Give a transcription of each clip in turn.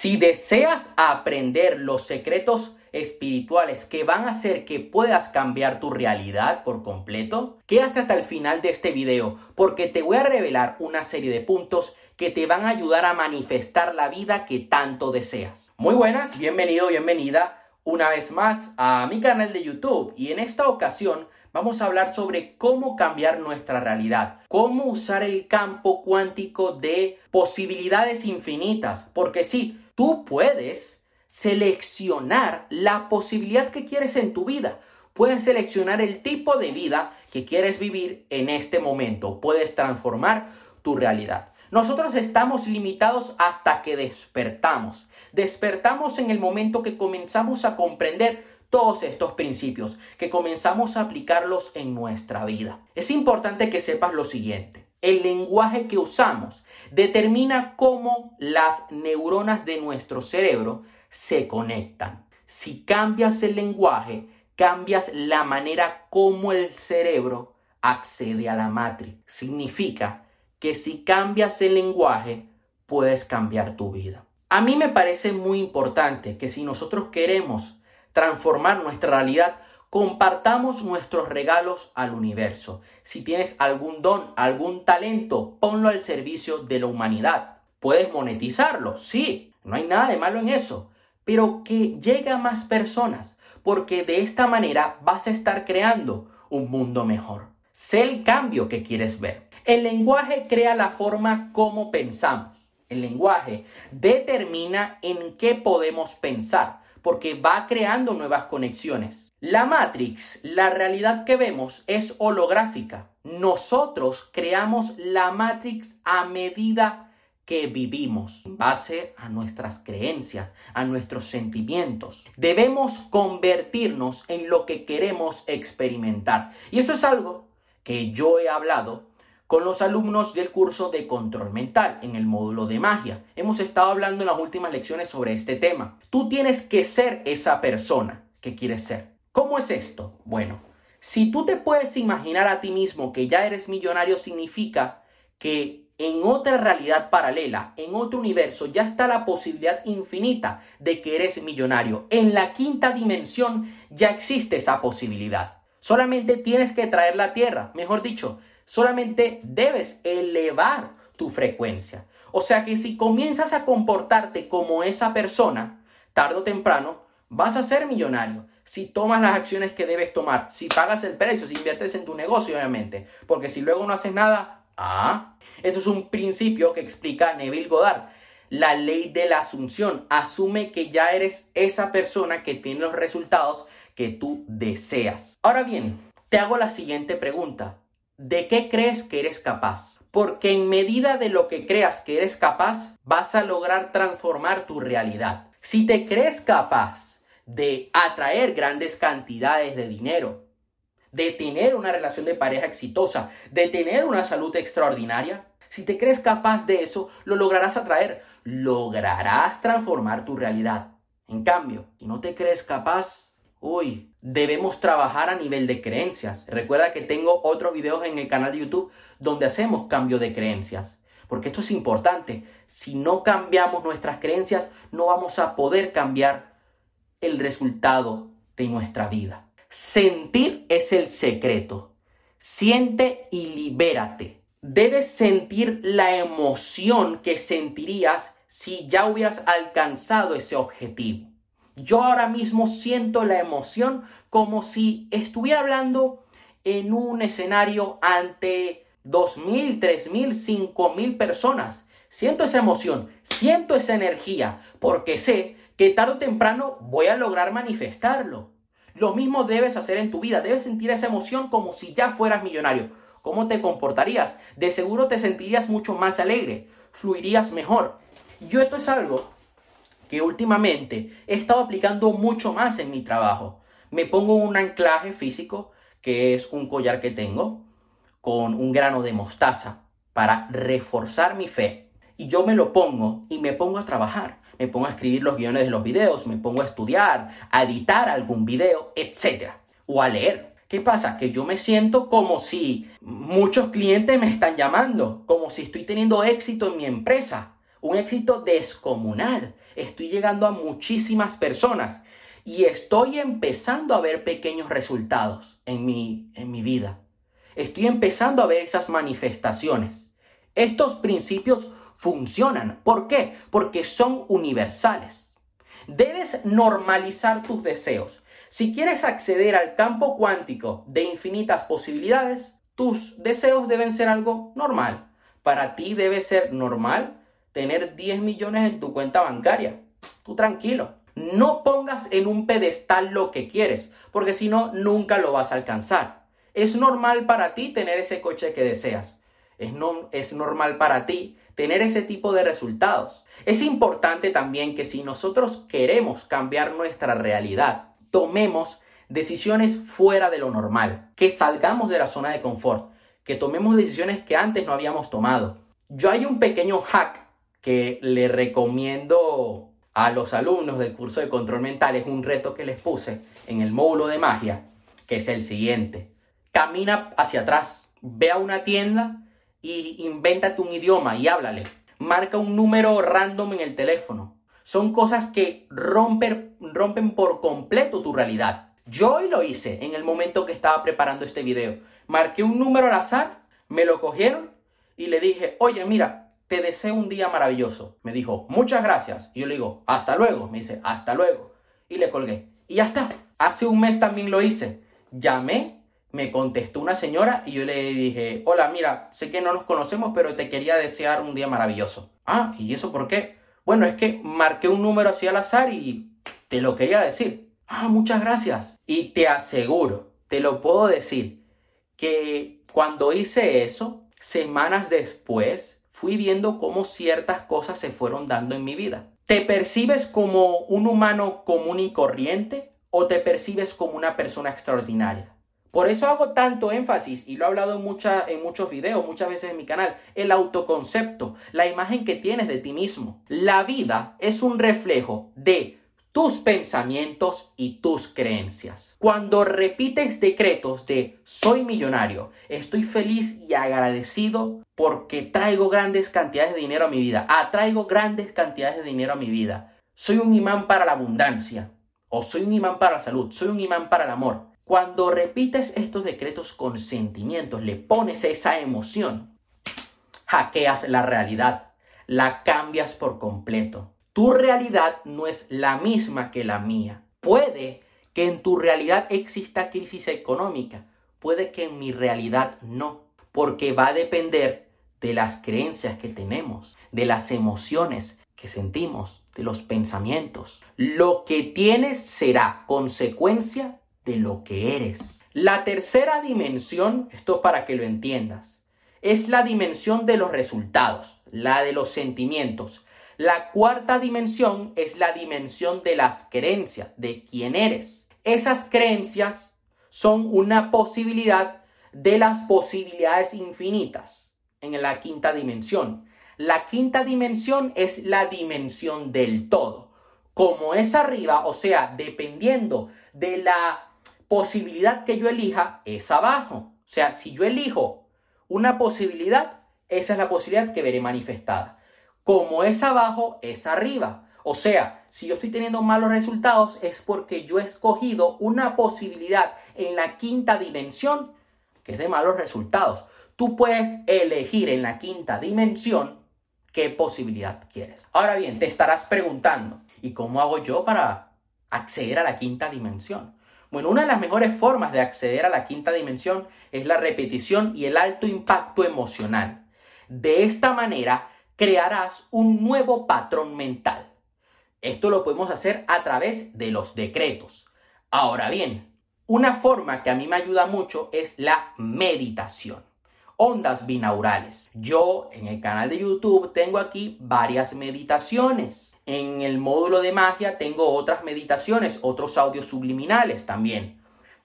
Si deseas aprender los secretos espirituales que van a hacer que puedas cambiar tu realidad por completo, quédate hasta el final de este video porque te voy a revelar una serie de puntos que te van a ayudar a manifestar la vida que tanto deseas. Muy buenas, bienvenido, bienvenida una vez más a mi canal de YouTube y en esta ocasión vamos a hablar sobre cómo cambiar nuestra realidad, cómo usar el campo cuántico de posibilidades infinitas, porque sí, tú puedes seleccionar la posibilidad que quieres en tu vida. Puedes seleccionar el tipo de vida que quieres vivir en este momento. Puedes transformar tu realidad. Nosotros estamos limitados hasta que despertamos. Despertamos en el momento que comenzamos a comprender todos estos principios, que comenzamos a aplicarlos en nuestra vida. Es importante que sepas lo siguiente. El lenguaje que usamos determina cómo las neuronas de nuestro cerebro se conectan. Si cambias el lenguaje, cambias la manera como el cerebro accede a la matriz. Significa que si cambias el lenguaje, puedes cambiar tu vida. A mí me parece muy importante que si nosotros queremos transformar nuestra realidad, compartamos nuestros regalos al universo. Si tienes algún don, algún talento, ponlo al servicio de la humanidad. Puedes monetizarlo, sí, no hay nada de malo en eso, pero que llegue a más personas, porque de esta manera vas a estar creando un mundo mejor. Sé el cambio que quieres ver. El lenguaje crea la forma como pensamos. El lenguaje determina en qué podemos pensar, porque va creando nuevas conexiones. La Matrix, la realidad que vemos, es holográfica. Nosotros creamos la Matrix a medida que vivimos en base a nuestras creencias, a nuestros sentimientos. Debemos convertirnos en lo que queremos experimentar. Y esto es algo que yo he hablado con los alumnos del curso de control mental en el módulo de magia. Hemos estado hablando en las últimas lecciones sobre este tema. Tú tienes que ser esa persona que quieres ser. ¿Cómo es esto? Bueno, si tú te puedes imaginar a ti mismo que ya eres millonario, significa que en otra realidad paralela, en otro universo, ya está la posibilidad infinita de que eres millonario. En la quinta dimensión ya existe esa posibilidad. Solamente tienes que traer la Tierra, mejor dicho, solamente debes elevar tu frecuencia. O sea que si comienzas a comportarte como esa persona, tarde o temprano vas a ser millonario. Si tomas las acciones que debes tomar, si pagas el precio, si inviertes en tu negocio, obviamente. Porque si luego no haces nada, Ah, eso es un principio que explica Neville Goddard. La ley de la asunción asume que ya eres esa persona que tiene los resultados que tú deseas. Ahora bien, te hago la siguiente pregunta. ¿De qué crees que eres capaz? Porque en medida de lo que creas que eres capaz, vas a lograr transformar tu realidad. Si te crees capaz de atraer grandes cantidades de dinero, de tener una relación de pareja exitosa, de tener una salud extraordinaria, si te crees capaz de eso, lo lograrás atraer, lograrás transformar tu realidad. En cambio, si no te crees capaz, uy, debemos trabajar a nivel de creencias. Recuerda que tengo otros videos en el canal de YouTube donde hacemos cambio de creencias. Porque esto es importante. Si no cambiamos nuestras creencias, no vamos a poder cambiar el resultado de nuestra vida. Sentir es el secreto. Siente y libérate. Debes sentir la emoción que sentirías si ya hubieras alcanzado ese objetivo. Yo ahora mismo siento la emoción como si estuviera hablando en un escenario ante 2.000, 3.000, 5.000 personas. Siento esa emoción, siento esa energía, porque sé que tarde o temprano voy a lograr manifestarlo. Lo mismo debes hacer en tu vida. Debes sentir esa emoción como si ya fueras millonario. ¿Cómo te comportarías? De seguro te sentirías mucho más alegre, fluirías mejor. Yo esto es algo que últimamente he estado aplicando mucho más en mi trabajo. Me pongo un anclaje físico, que es un collar que tengo, con un grano de mostaza, para reforzar mi fe. Y yo me lo pongo y me pongo a trabajar me pongo a escribir los guiones de los videos, me pongo a estudiar, a editar algún video, etc. O a leer. ¿Qué pasa? Que yo me siento como si muchos clientes me están llamando, como si estoy teniendo éxito en mi empresa, un éxito descomunal. estoy llegando a muchísimas personas y estoy empezando a ver pequeños resultados en mi, en mi vida. Estoy empezando a ver esas manifestaciones. Estos principios funcionan. ¿Por qué? Porque son universales. Debes normalizar tus deseos. Si quieres acceder al campo cuántico de infinitas posibilidades, tus deseos deben ser algo normal. Para ti debe ser normal tener 10 millones en tu cuenta bancaria. Tú tranquilo. No pongas en un pedestal lo que quieres, porque si no, nunca lo vas a alcanzar. Es normal para ti tener ese coche que deseas. Es, no, es normal para ti tener ese tipo de resultados. Es importante también que si nosotros queremos cambiar nuestra realidad, tomemos decisiones fuera de lo normal, que salgamos de la zona de confort, que tomemos decisiones que antes no habíamos tomado. Yo hay un pequeño hack que le recomiendo a los alumnos del curso de control mental, es un reto que les puse en el módulo de magia, que es el siguiente. Camina hacia atrás, ve a una tienda y invéntate un idioma y háblale. Marca un número random en el teléfono. Son cosas que rompen, rompen por completo tu realidad. Yo hoy lo hice en el momento que estaba preparando este video. Marqué un número al azar, me lo cogieron y le dije, oye, mira, te deseo un día maravilloso. Me dijo, muchas gracias. Y yo le digo, hasta luego. Me dice, hasta luego. Y le colgué. Y ya está. Hace un mes también lo hice. Llamé, me contestó una señora y yo le dije, hola, mira, sé que no nos conocemos, pero te quería desear un día maravilloso. Ah, ¿y eso por qué? Bueno, es que marqué un número así al azar y te lo quería decir. Ah, muchas gracias. Y te aseguro, te lo puedo decir, que cuando hice eso, semanas después, fui viendo cómo ciertas cosas se fueron dando en mi vida. ¿Te percibes como un humano común y corriente o te percibes como una persona extraordinaria? Por eso hago tanto énfasis, y lo he hablado en, en muchos videos, muchas veces en mi canal, el autoconcepto, la imagen que tienes de ti mismo. La vida es un reflejo de tus pensamientos y tus creencias. Cuando repites decretos de soy millonario, estoy feliz y agradecido porque traigo grandes cantidades de dinero a mi vida, atraigo grandes cantidades de dinero a mi vida, soy un imán para la abundancia, o soy un imán para la salud, soy un imán para el amor. Cuando repites estos decretos con sentimientos, le pones esa emoción, hackeas la realidad, la cambias por completo tu realidad no es la misma que la mía. Puede que en tu realidad exista crisis económica, puede que en mi realidad no, porque va a depender de las creencias que tenemos, de las emociones que sentimos, de los pensamientos. Lo que tienes será consecuencia de lo que eres. La tercera dimensión, esto para que lo entiendas, es la dimensión de los resultados, la de los sentimientos. La cuarta dimensión es la dimensión de las creencias, de quién eres. Esas creencias son una posibilidad de las posibilidades infinitas en la quinta dimensión. La quinta dimensión es la dimensión del todo. Como es arriba, o sea, dependiendo de la posibilidad que yo elija, es abajo. O sea, si yo elijo una posibilidad, esa es la posibilidad que veré manifestada. Como es abajo, es arriba. O sea, si yo estoy teniendo malos resultados es porque yo he escogido una posibilidad en la quinta dimensión que es de malos resultados. Tú puedes elegir en la quinta dimensión qué posibilidad quieres. Ahora bien, te estarás preguntando, ¿y cómo hago yo para acceder a la quinta dimensión? Bueno, una de las mejores formas de acceder a la quinta dimensión es la repetición y el alto impacto emocional. De esta manera, crearás un nuevo patrón mental. Esto lo podemos hacer a través de los decretos. Ahora bien, una forma que a mí me ayuda mucho es la meditación. Ondas binaurales. Yo en el canal de YouTube tengo aquí varias meditaciones. En el módulo de magia tengo otras meditaciones, otros audios subliminales también.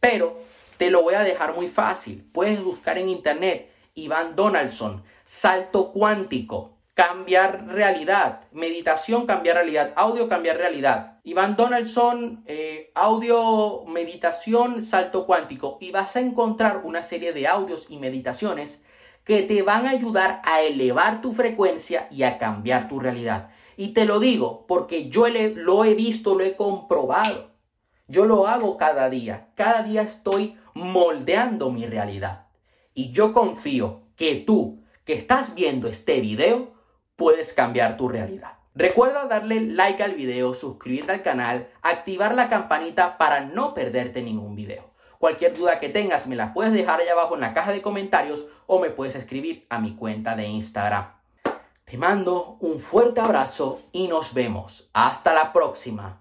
Pero te lo voy a dejar muy fácil. Puedes buscar en internet Iván Donaldson, salto cuántico cambiar realidad. Meditación, cambiar realidad. Audio, cambiar realidad. Iván Donaldson, eh, audio, meditación, salto cuántico. Y vas a encontrar una serie de audios y meditaciones que te van a ayudar a elevar tu frecuencia y a cambiar tu realidad. Y te lo digo porque yo lo he visto, lo he comprobado. Yo lo hago cada día. Cada día estoy moldeando mi realidad. Y yo confío que tú, que estás viendo este video, puedes cambiar tu realidad. Recuerda darle like al video, suscribirte al canal, activar la campanita para no perderte ningún video. Cualquier duda que tengas me la puedes dejar allá abajo en la caja de comentarios o me puedes escribir a mi cuenta de Instagram. Te mando un fuerte abrazo y nos vemos. Hasta la próxima.